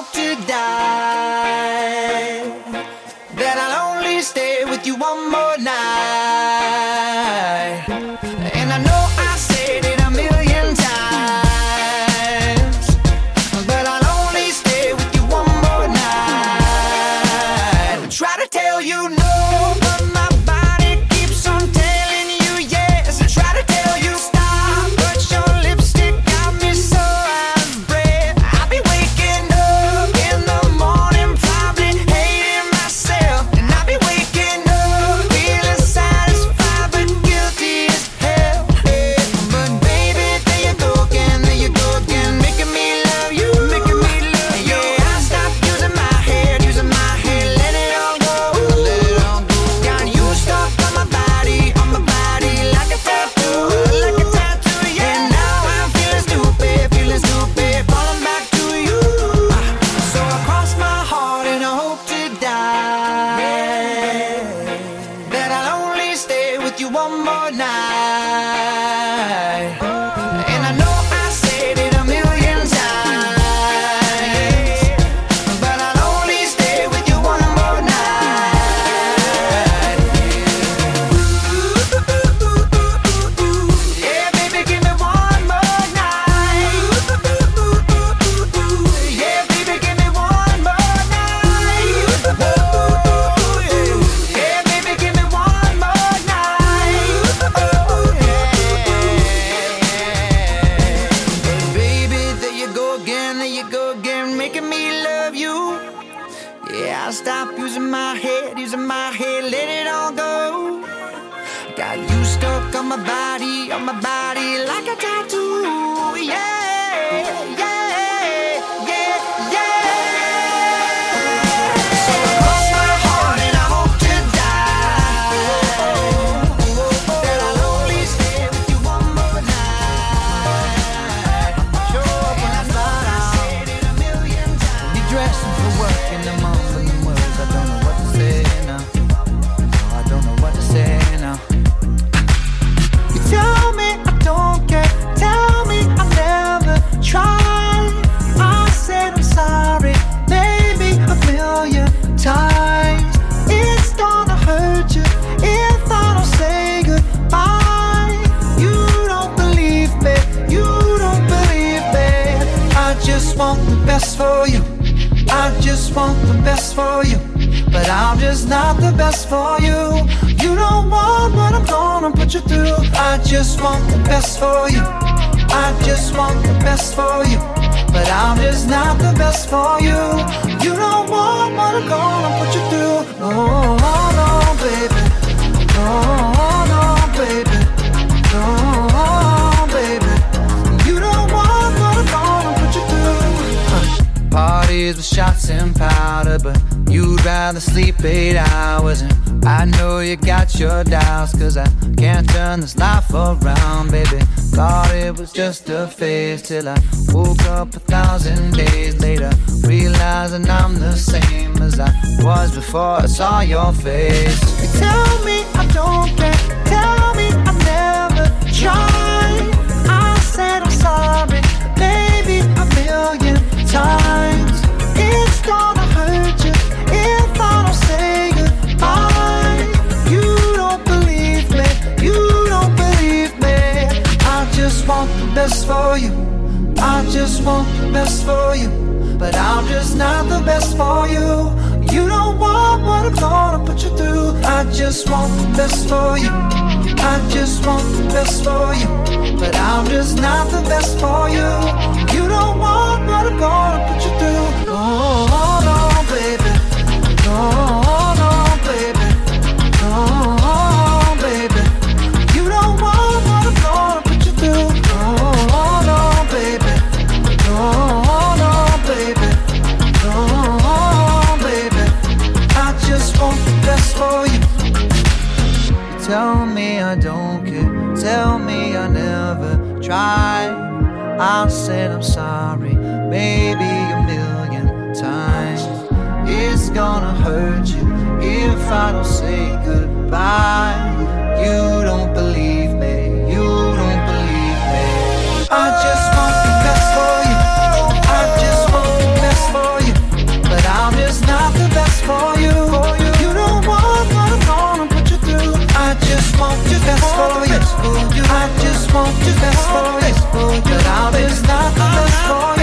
hope to die. For you. But I'm just not the best for you. You don't want what I'm gonna put you through. I just want the best for you. I just want the best for you. But I'm just not the best for you. You don't want what I'm gonna put you through. No, no, baby. No, no, baby. No, baby. You don't want what I'm gonna put you through. Parties with shots and you'd rather sleep eight hours. And I know you got your doubts, cause I can't turn this life around, baby. Thought it was just a phase till I woke up a thousand days later, realizing I'm the same as I was before I saw your face. Tell me I don't care, tell me I never tried. I said I'm sorry, maybe a million times. Best for you. I just want the best for you. But I'm just not the best for you. You don't want what I'm gonna put you through. I just want the best for you. I just want the best for you. But I'm just not the best for you. You don't want what I'm gonna put you through. No, tried. I said I'm sorry, maybe a million times. It's gonna hurt you if I don't say goodbye. You don't believe me, you don't believe me. I just want the best for you. I just want the best for you. But I'm just not the best for you. You don't want what I'm gonna put you through. I just want the best for you. I just the best for. But I'm just not best for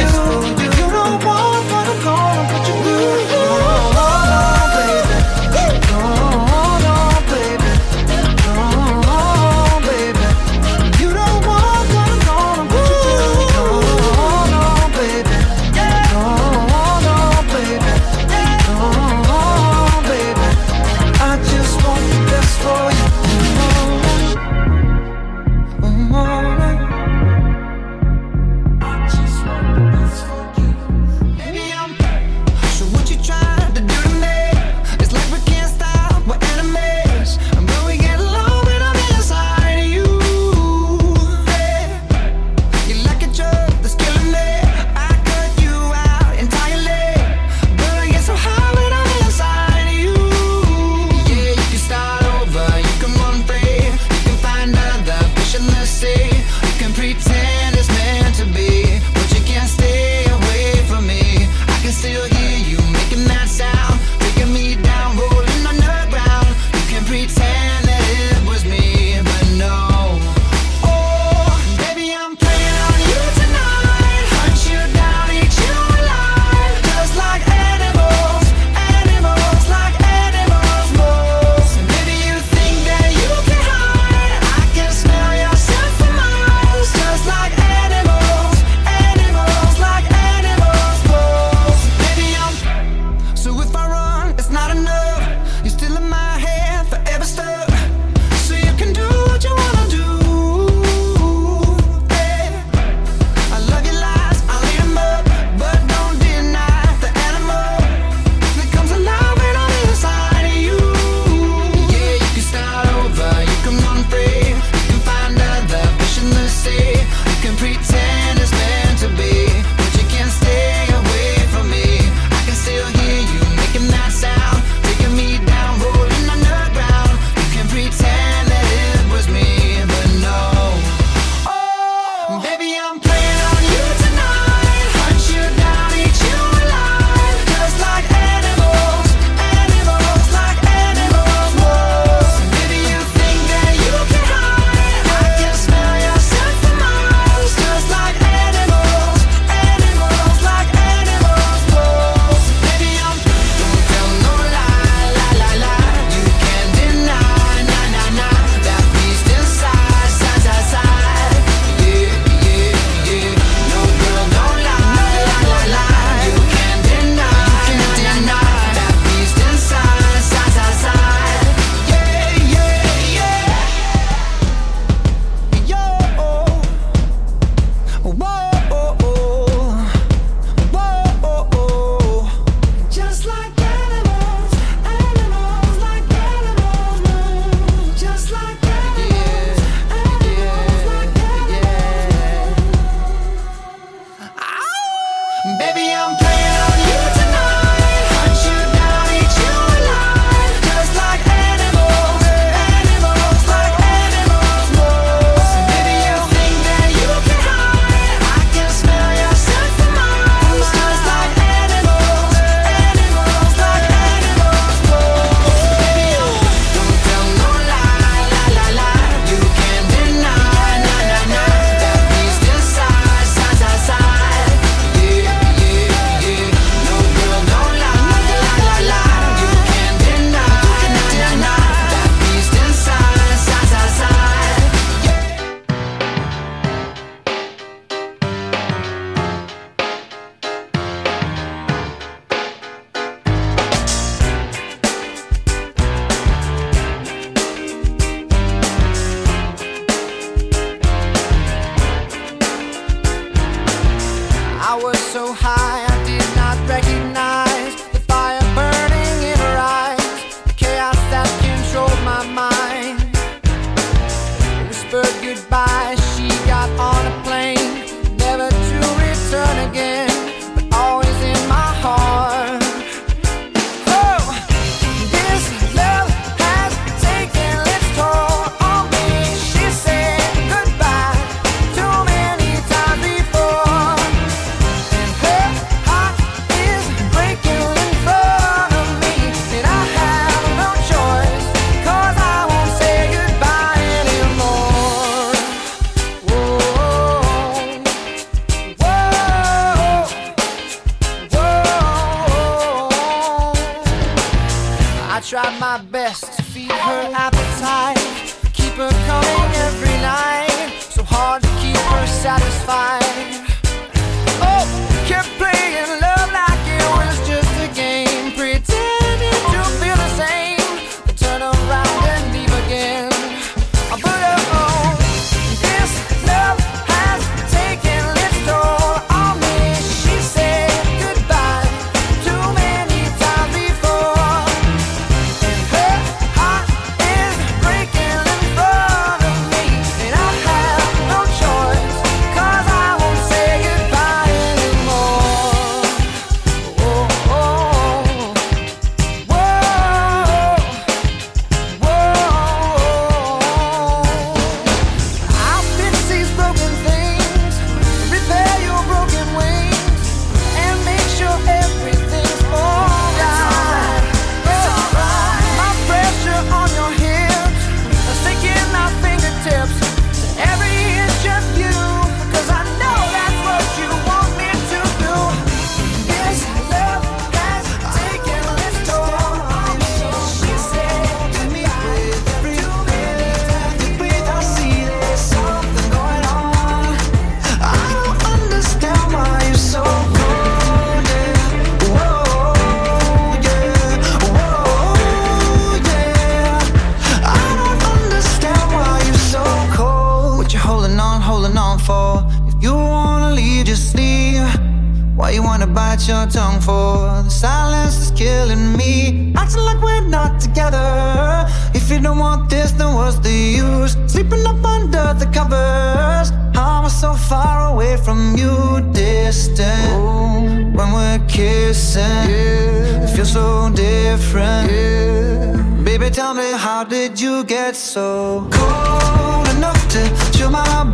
you distant when we're kissing. Yeah. Feel so different. Yeah. Baby, tell me, how did you get so cold enough to chill my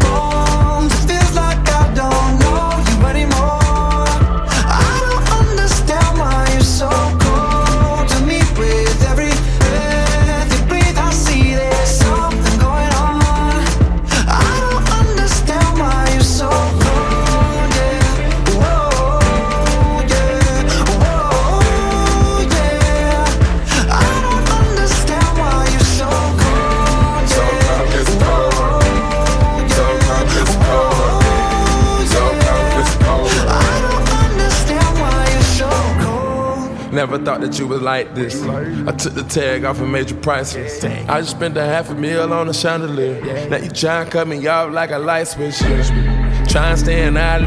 thought that you was like this. I took the tag off a major price. I just spent a half a meal on a chandelier. Now you trying to cut me off like a light switch. Trying to stay in our.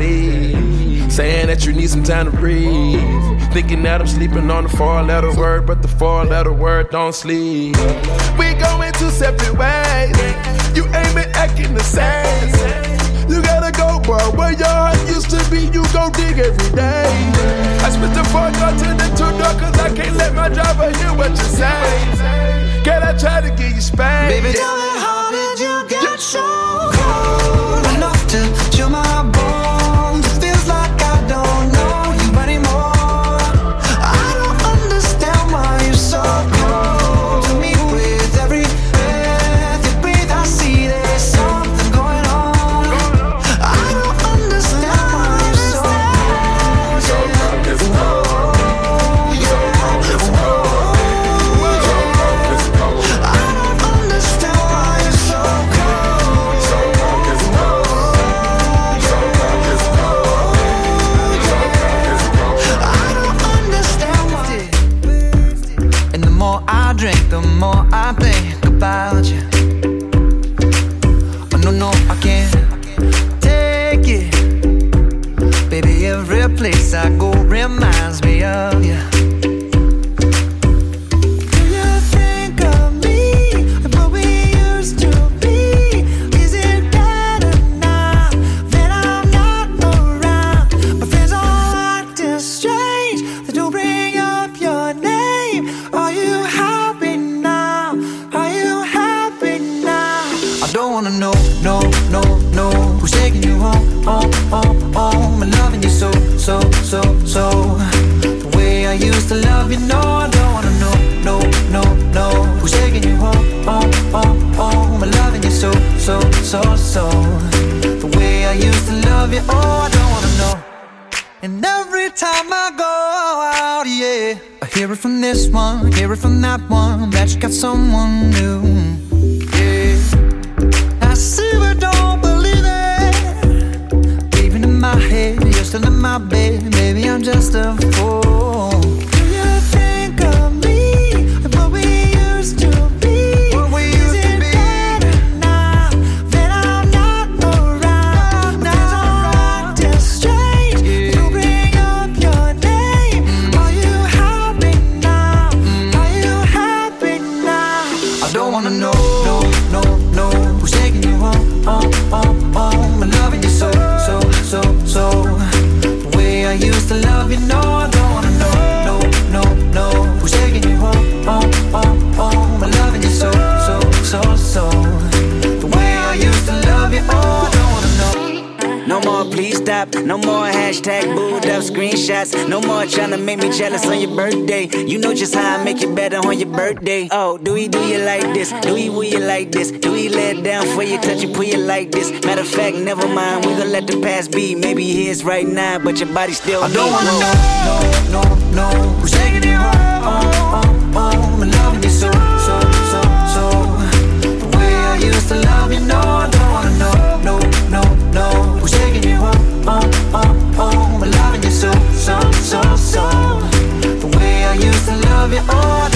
Saying that you need some time to breathe. Thinking that I'm sleeping on the four letter word, but the four letter word don't sleep. We going two separate ways. You ain't been acting the same. But where your heart used to be, you go dig every day. I spit the fuck out to the two door, cause I can't let my driver hear what you say. Girl, I try to give you space. Baby, tell me how did you get? day. You know just how I make it better on your birthday. Oh, do we do you like this? Do we will you like this? Do we let down for you, touch you, pull you like this? Matter of fact, never mind. We gon' let the past be. Maybe his right now, but your body still. I don't wanna know, no, no, no. Who's taking it home. Oh, oh, oh. I'm loving you so, so, so, so. The way I used to love you, no. love you all.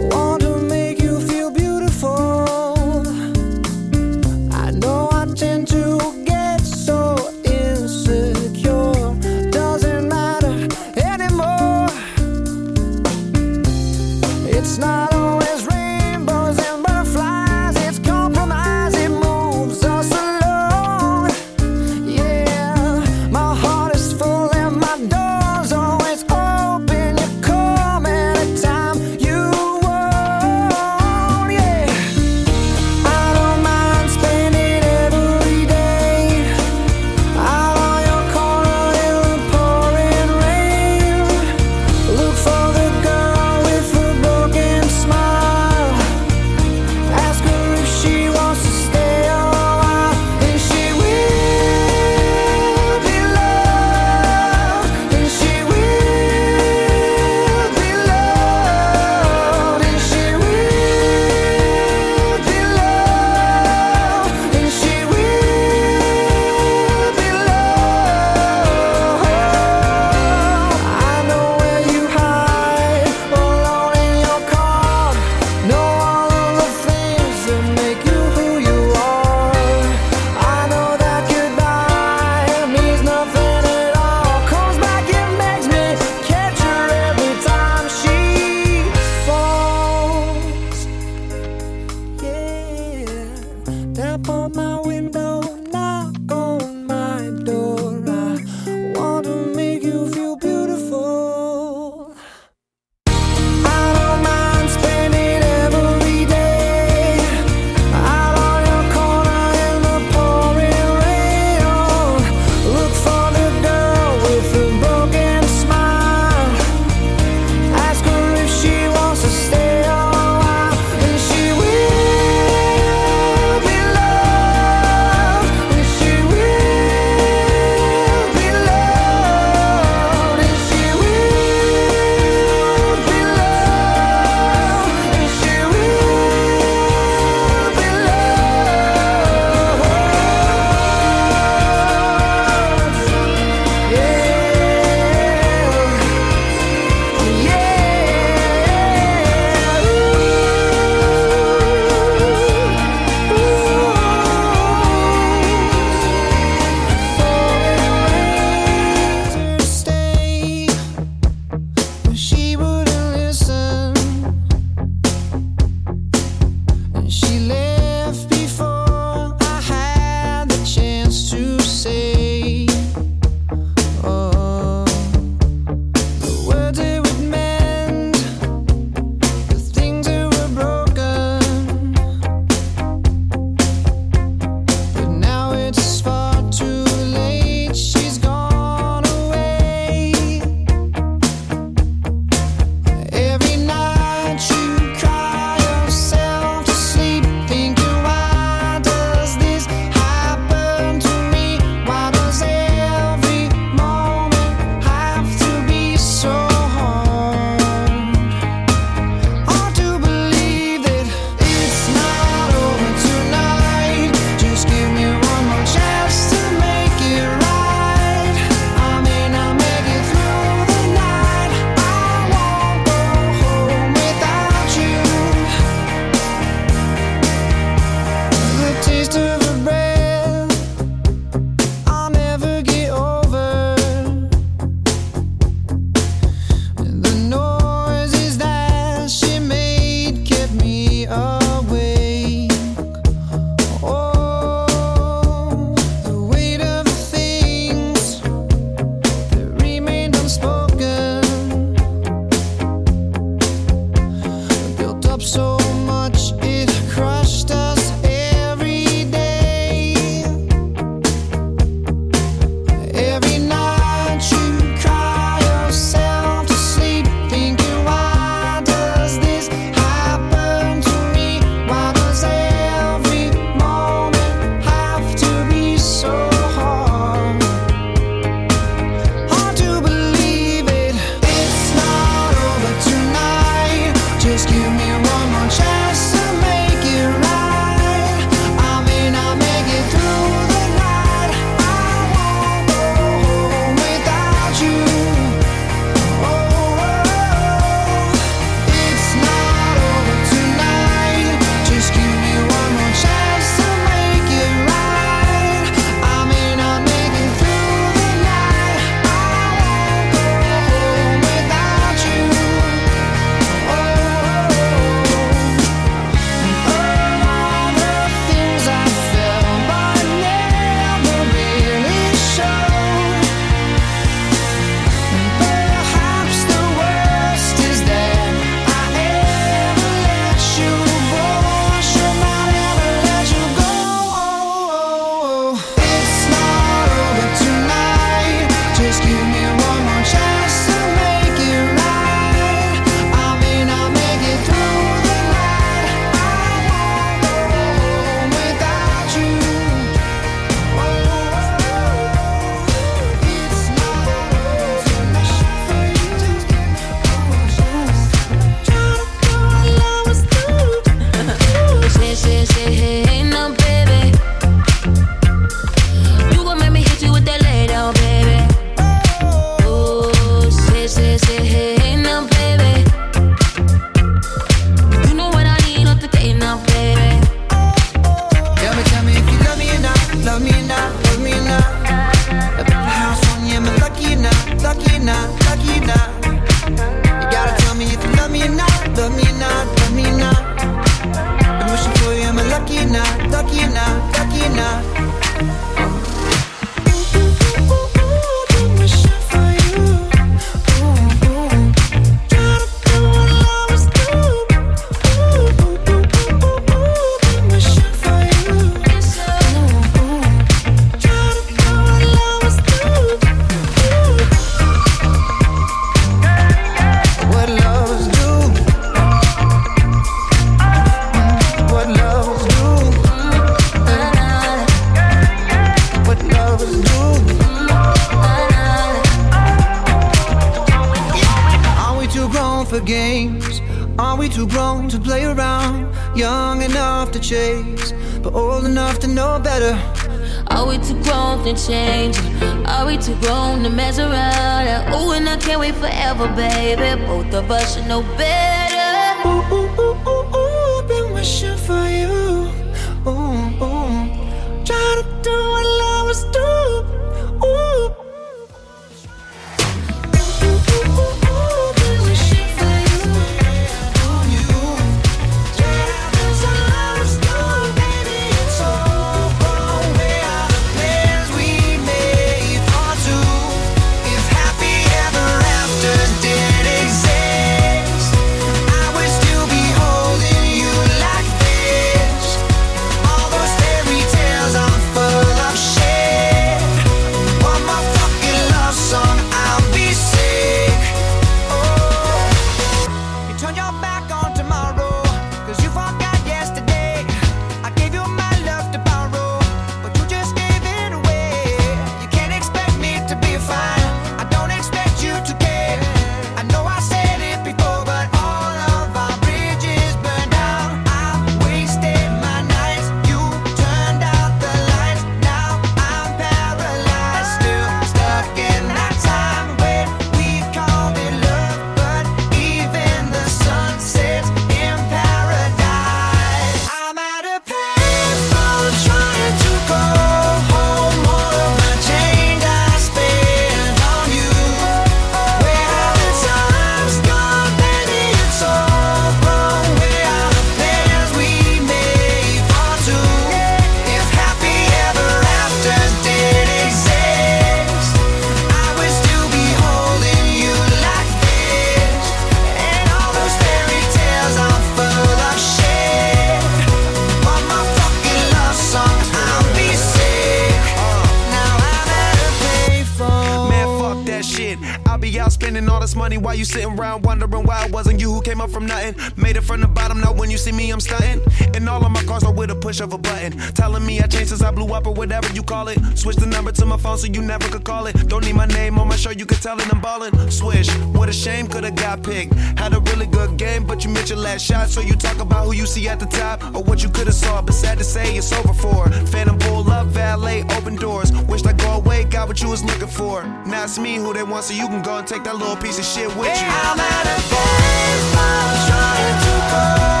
me I'm stunting. And all of my cars are with a push of a button. Telling me I changed since I blew up or whatever you call it. Switch the number to my phone so you never could call it. Don't need my name on my show, you could tell it I'm ballin'. Swish, what a shame, could've got picked. Had a really good game, but you missed your last shot. So you talk about who you see at the top or what you could've saw. But sad to say, it's over for. Phantom pull up, valet, open doors. Wished I go away, got what you was looking for. Now it's me who they want, so you can go and take that little piece of shit with you. Hey, I'm at a baseball trying to go.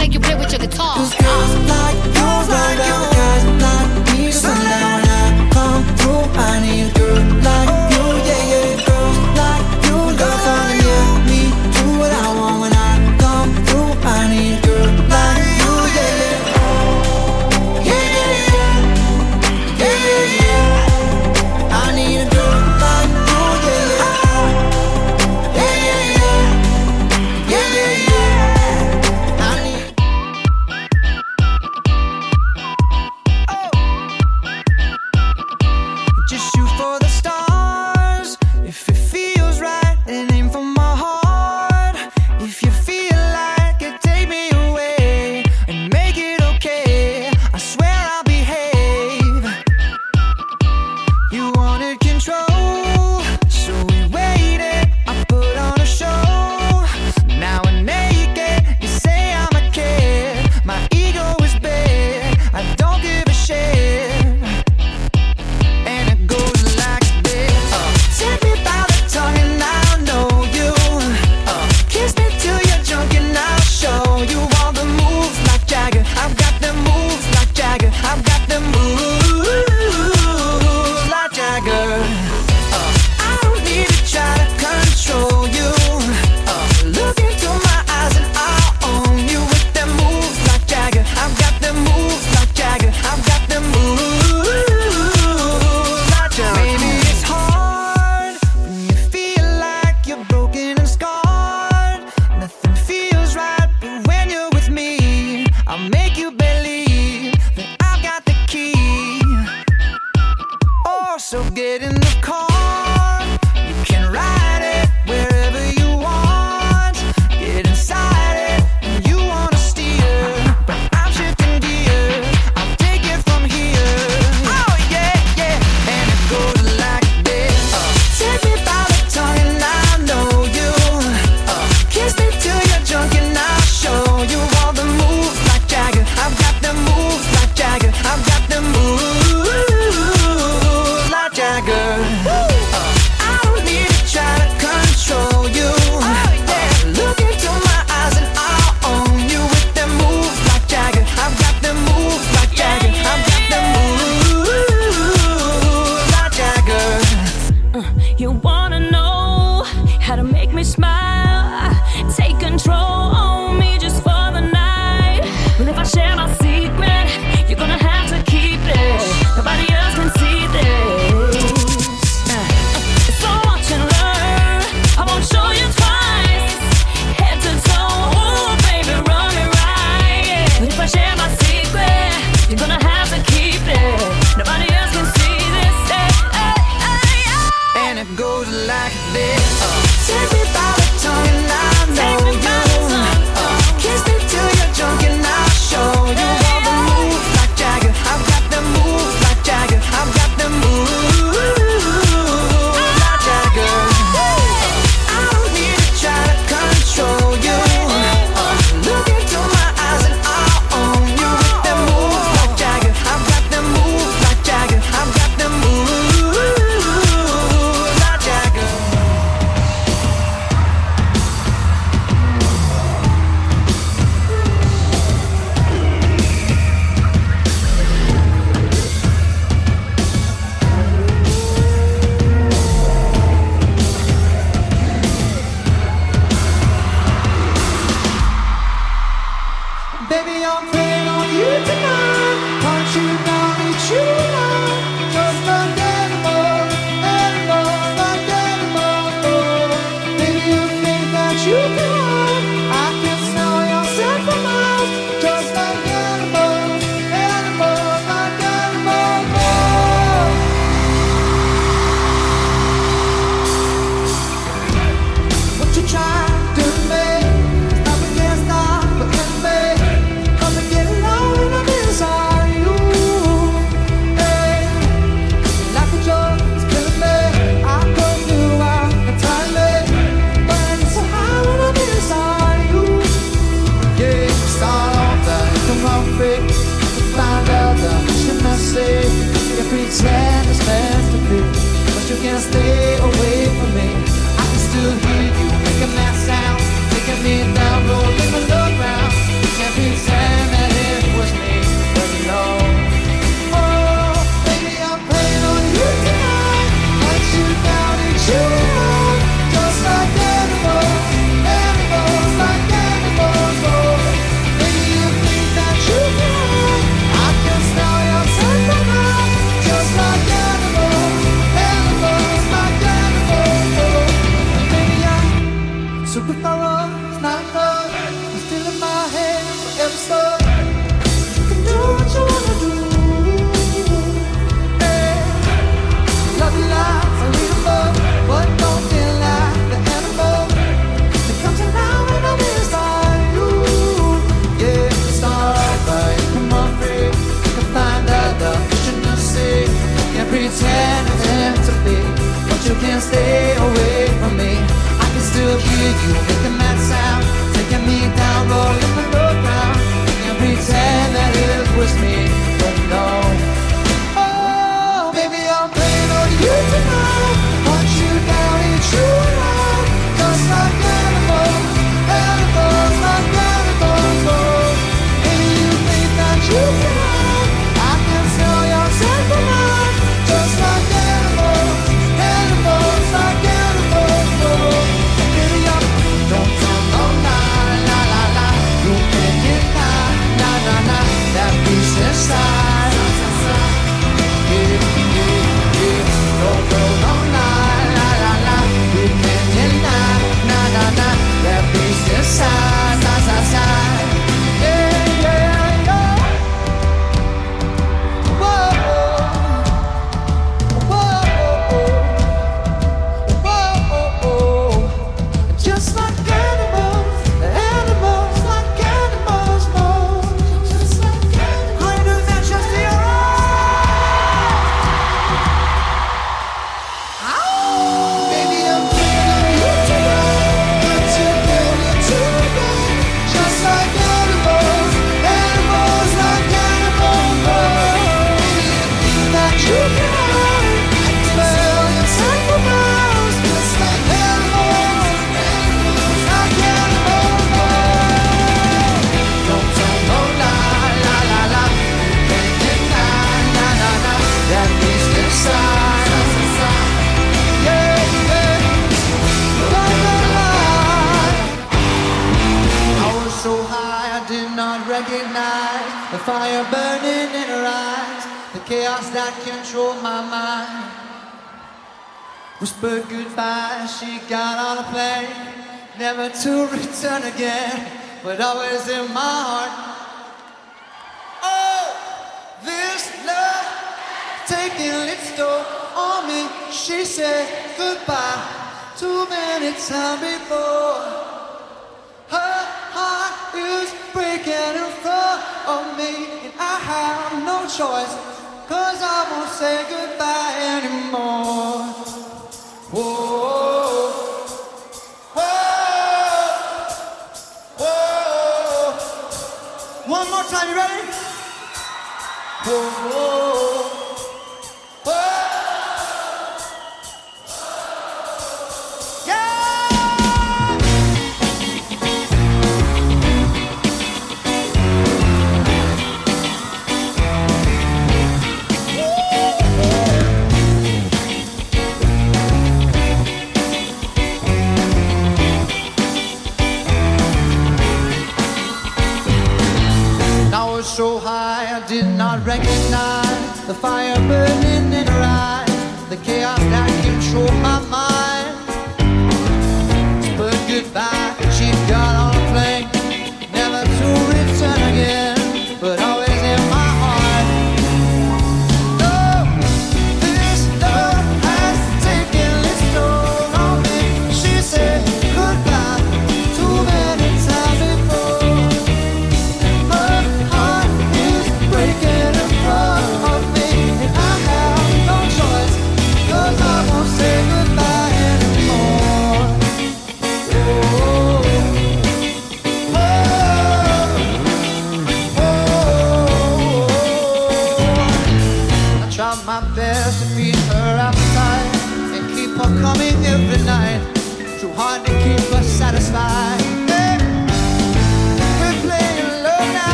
like you play with your guitar. Cause girls like like you, guys like you.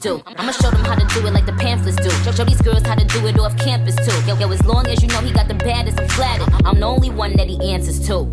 do. I'ma show them how to do it like the pamphlets do. Show these girls how to do it off campus too. Yo, yo, as long as you know he got the baddest, I'm flattered. I'm the only one that he answers to.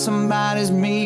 somebody's me.